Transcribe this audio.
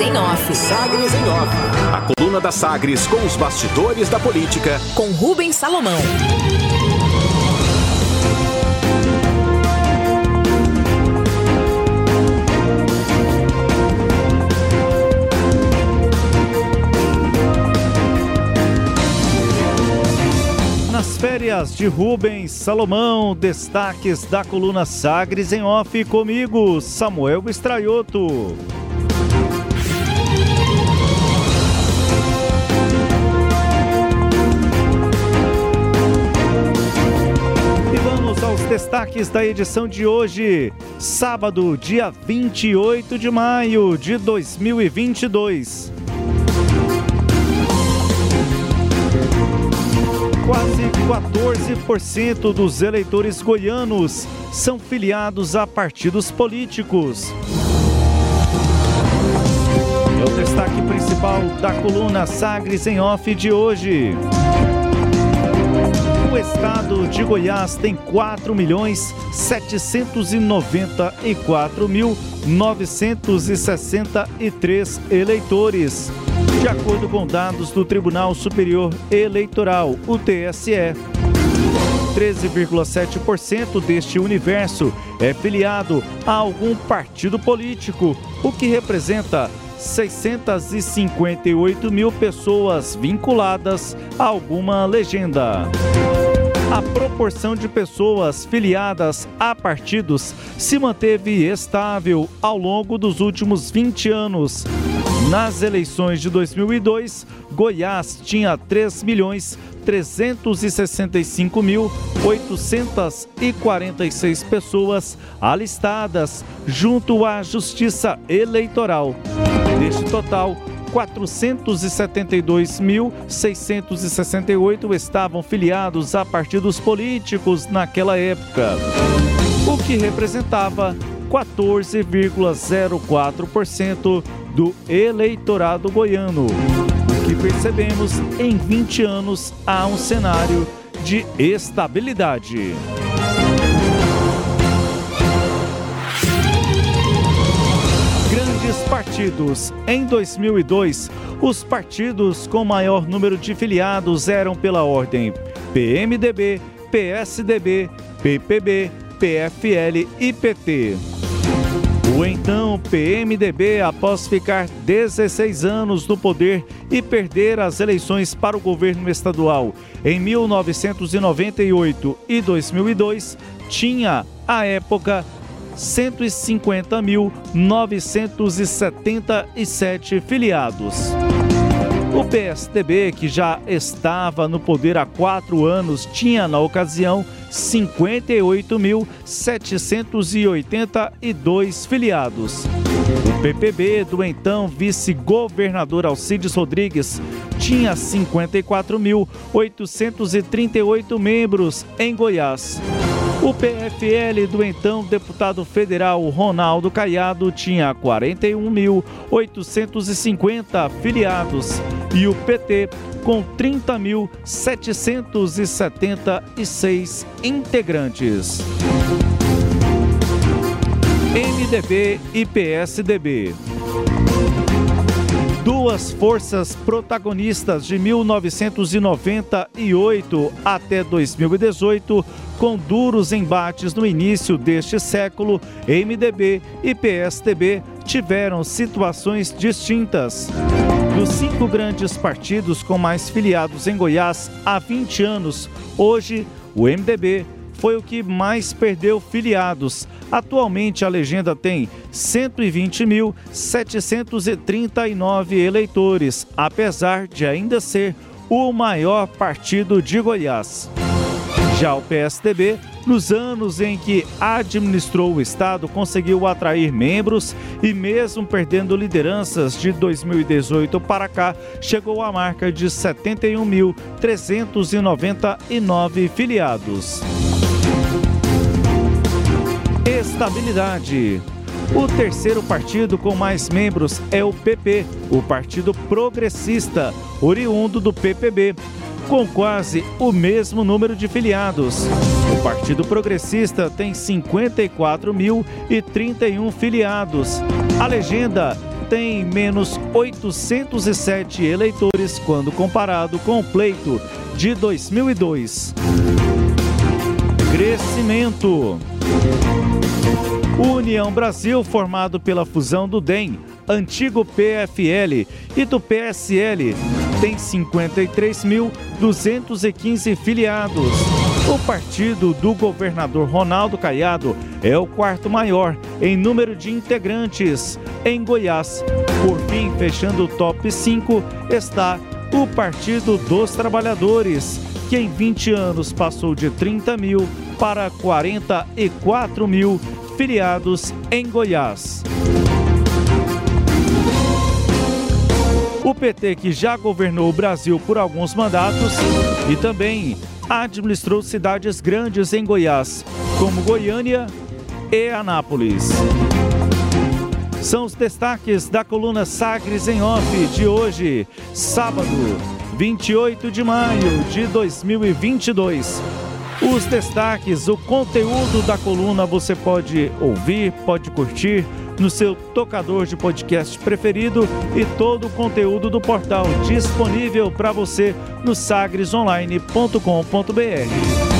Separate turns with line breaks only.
Sagres em Off.
Sagres em Off. A coluna da Sagres com os bastidores da política.
Com Rubens Salomão.
Nas férias de Rubens Salomão, destaques da coluna Sagres em Off comigo, Samuel Estraioto. Destaques da edição de hoje, sábado, dia 28 de maio de 2022. Quase 14% dos eleitores goianos são filiados a partidos políticos. É o destaque principal da coluna Sagres em Off de hoje. O estado de Goiás tem 4 milhões 794 mil 963 eleitores, de acordo com dados do Tribunal Superior Eleitoral, o TSE. 13,7% deste universo é filiado a algum partido político, o que representa 658 mil pessoas vinculadas a alguma legenda. A proporção de pessoas filiadas a partidos se manteve estável ao longo dos últimos 20 anos. Nas eleições de 2002, Goiás tinha 3 milhões 365.846 pessoas alistadas junto à Justiça Eleitoral. Deste total, 472.668 estavam filiados a partidos políticos naquela época, o que representava 14,04% do eleitorado goiano. O que percebemos em 20 anos há um cenário de estabilidade. Partidos. Em 2002, os partidos com maior número de filiados eram pela ordem PMDB, PSDB, PPB, PFL e PT. O então PMDB, após ficar 16 anos no poder e perder as eleições para o governo estadual em 1998 e 2002, tinha, à época, 150.977 filiados. O PSDB, que já estava no poder há quatro anos, tinha na ocasião 58.782 filiados. O PPB do então vice-governador Alcides Rodrigues tinha 54.838 membros em Goiás. O PFL do então deputado federal Ronaldo Caiado tinha 41.850 filiados e o PT com 30.776 integrantes. MDB e PSDB. Duas forças protagonistas de 1998 até 2018 com duros embates no início deste século, MDB e PSDB tiveram situações distintas. Dos cinco grandes partidos com mais filiados em Goiás há 20 anos, hoje o MDB foi o que mais perdeu filiados. Atualmente a legenda tem 120.739 eleitores, apesar de ainda ser o maior partido de Goiás. Já o PSDB, nos anos em que administrou o Estado, conseguiu atrair membros e, mesmo perdendo lideranças de 2018 para cá, chegou à marca de 71.399 filiados. Estabilidade. O terceiro partido com mais membros é o PP, o Partido Progressista, oriundo do PPB com quase o mesmo número de filiados. O Partido Progressista tem 54.031 filiados. A legenda tem menos 807 eleitores quando comparado com o pleito de 2002. Crescimento. União Brasil, formado pela fusão do DEM, antigo PFL e do PSL, tem 53.215 filiados. O partido do governador Ronaldo Caiado é o quarto maior em número de integrantes em Goiás. Por fim, fechando o top 5, está o Partido dos Trabalhadores, que em 20 anos passou de 30 mil para 44 mil filiados em Goiás. O PT, que já governou o Brasil por alguns mandatos e também administrou cidades grandes em Goiás, como Goiânia e Anápolis. São os destaques da coluna Sagres em Off de hoje, sábado, 28 de maio de 2022. Os destaques, o conteúdo da coluna você pode ouvir, pode curtir no seu tocador de podcast preferido e todo o conteúdo do portal disponível para você no sagresonline.com.br.